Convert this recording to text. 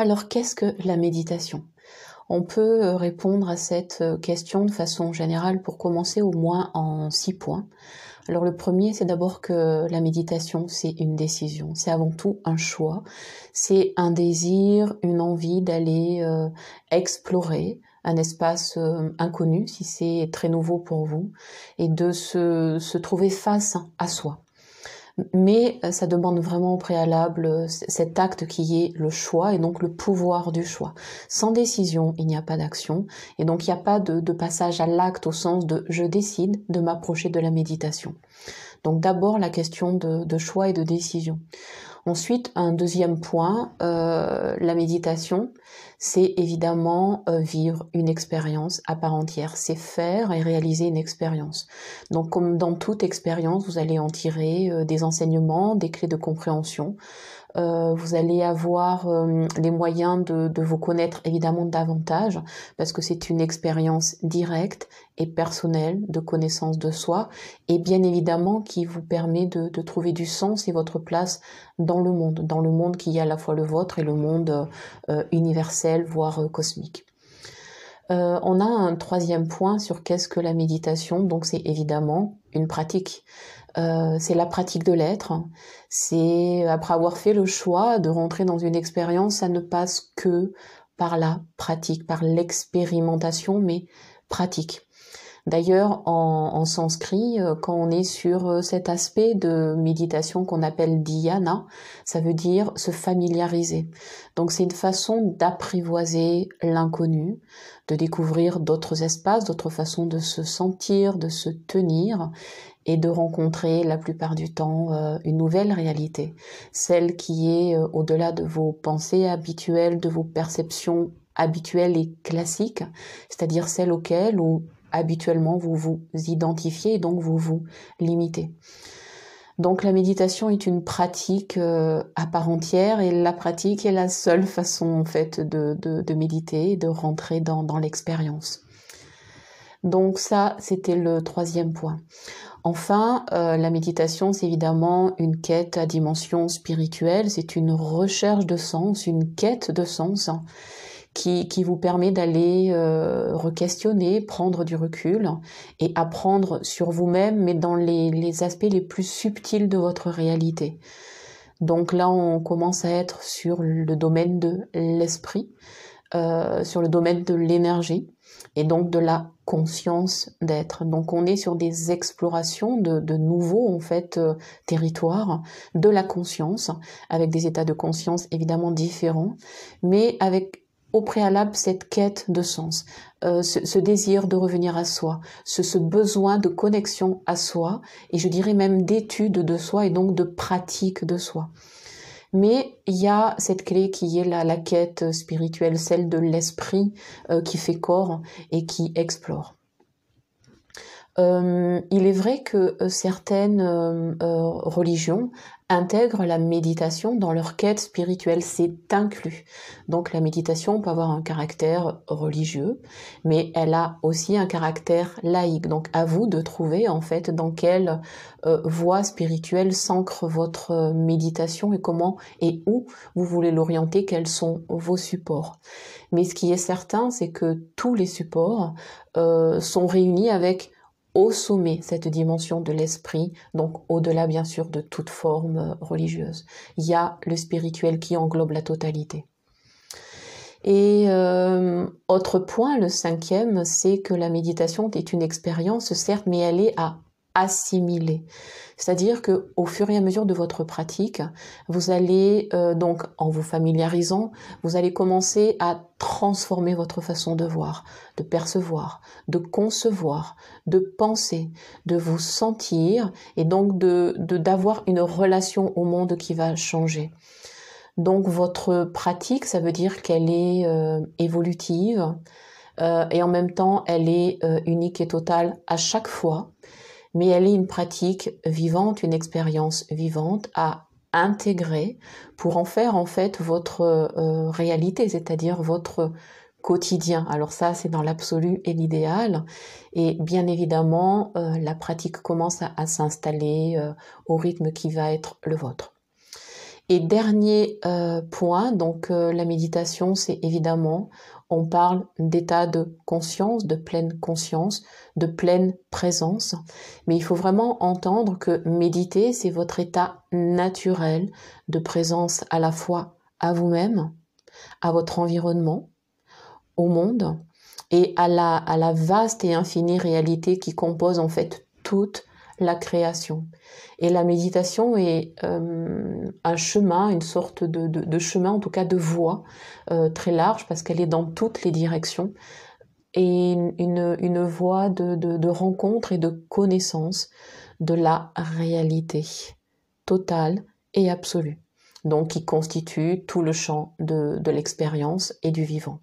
Alors, qu'est-ce que la méditation? On peut euh, répondre à cette euh, question de façon générale pour commencer au moins en six points. Alors le premier, c'est d'abord que la méditation, c'est une décision, c'est avant tout un choix, c'est un désir, une envie d'aller euh, explorer un espace inconnu, si c'est très nouveau pour vous, et de se trouver face à soi mais euh, ça demande vraiment au préalable euh, cet acte qui est le choix et donc le pouvoir du choix. Sans décision, il n'y a pas d'action et donc il n'y a pas de, passage à l'acte au sens de je décide de m'approcher de la méditation. Donc d'abord la question de choix et de décision. Ensuite, un deuxième point, euh, la méditation, c'est évidemment euh, vivre une expérience à part entière. C'est faire et réaliser une expérience. Donc, comme dans toute expérience, vous allez en tirer euh, des enseignements, des clés de compréhension. Euh, vous allez avoir euh, les moyens de, de, vous connaître évidemment davantage parce que c'est une expérience directe et personnelle de connaissance de soi et bien évidemment qui vous permet de, de, trouver du sens et votre place dans le monde, dans le monde qui est à la fois le vôtre et le monde euh, universel, voire cosmique. Euh, on a un troisième point sur qu'est-ce que la méditation. Donc c'est évidemment une pratique. Euh, c'est la pratique de l'être. C'est après avoir fait le choix de rentrer dans une expérience, ça ne passe que par la pratique, par l'expérimentation, mais pratique. D'ailleurs, en, en, sanskrit, euh, quand on est sur euh, cet aspect de méditation qu'on appelle dhyana, ça veut dire se familiariser. Donc c'est une façon d'apprivoiser l'inconnu, de découvrir d'autres espaces, d'autres façons de se sentir, de se tenir et de rencontrer la plupart du temps euh, une nouvelle réalité, celle qui est au-delà de vos pensées habituelles, de vos perceptions habituelles et classiques, c'est-à-dire celle auxquelles ou habituellement vous vous identifiez et donc vous vous limitez. Donc la méditation est une pratique euh, à part entière et la pratique est la seule façon en fait de, méditer, de rentrer dans l'expérience. Donc ça, c'était le troisième point. Enfin, euh, la méditation, c'est évidemment une quête à dimension spirituelle, c'est une recherche de sens, une quête de sens qui, qui vous permet d'aller euh, re-questionner, prendre du recul et apprendre sur vous-même, mais dans les, les aspects les plus subtils de votre réalité. Donc là, on commence à être sur le domaine de l'esprit, euh, sur le domaine de l'énergie et donc de la conscience d'être. Donc on est sur des explorations de, de nouveaux en fait euh, territoires de la conscience avec des états de conscience évidemment différents, mais avec au préalable cette quête de sens, euh, ce, désir de revenir à soi, ce, besoin de connexion à soi, et je dirais même d'étude de soi et donc de pratique de soi. Mais il y a cette clé qui est la, la quête spirituelle, celle de l'esprit euh, qui fait corps et qui explore. Euh, il est vrai que euh, certaines euh, religions intègrent la méditation dans leur quête spirituelle, c'est inclus. Donc la méditation peut avoir un caractère religieux, mais elle a aussi un caractère laïque. Donc à vous de trouver en fait dans quelle voie spirituelle s'ancre votre méditation et comment et où vous voulez l'orienter, quels sont vos supports. Mais ce qui est certain, c'est que tous les supports sont réunis avec au sommet cette dimension de l'esprit, donc au-delà bien sûr de toute forme euh, religieuse. Il y a le spirituel qui englobe la totalité. Et euh, autre point, le cinquième, c'est que la méditation est une expérience, certes, mais elle est à assimiler. C'est-à-dire que au fur et à mesure de votre pratique, vous allez euh, donc en vous familiarisant, vous allez commencer à transformer votre façon de voir, de percevoir, de concevoir, de penser, de vous sentir et donc de d'avoir une relation au monde qui va changer. Donc votre pratique, ça veut dire qu'elle est euh, évolutive euh, et en même temps elle est unique et totale à chaque fois mais elle est une pratique vivante, une expérience vivante à intégrer pour en faire en fait votre euh, réalité, c'est-à-dire votre quotidien. Alors ça, c'est dans l'absolu et l'idéal. Et bien évidemment, euh, la pratique commence à, s'installer euh, au rythme qui va être le vôtre. Et dernier point, donc la méditation, c'est évidemment, on parle d'état de conscience, de pleine conscience, de pleine présence. Mais il faut vraiment entendre que méditer, c'est votre état naturel de présence à la fois à vous-même, à votre environnement, au monde et à la, à la vaste et infinie réalité qui compose en fait toute la création. Et la méditation est euh, un chemin, une sorte de, chemin, en tout cas de voie euh, très large, parce qu'elle est dans toutes les directions, et une, une voie de, de, rencontre et de connaissance de la réalité totale et absolue, donc qui constitue tout le champ de l'expérience et du vivant.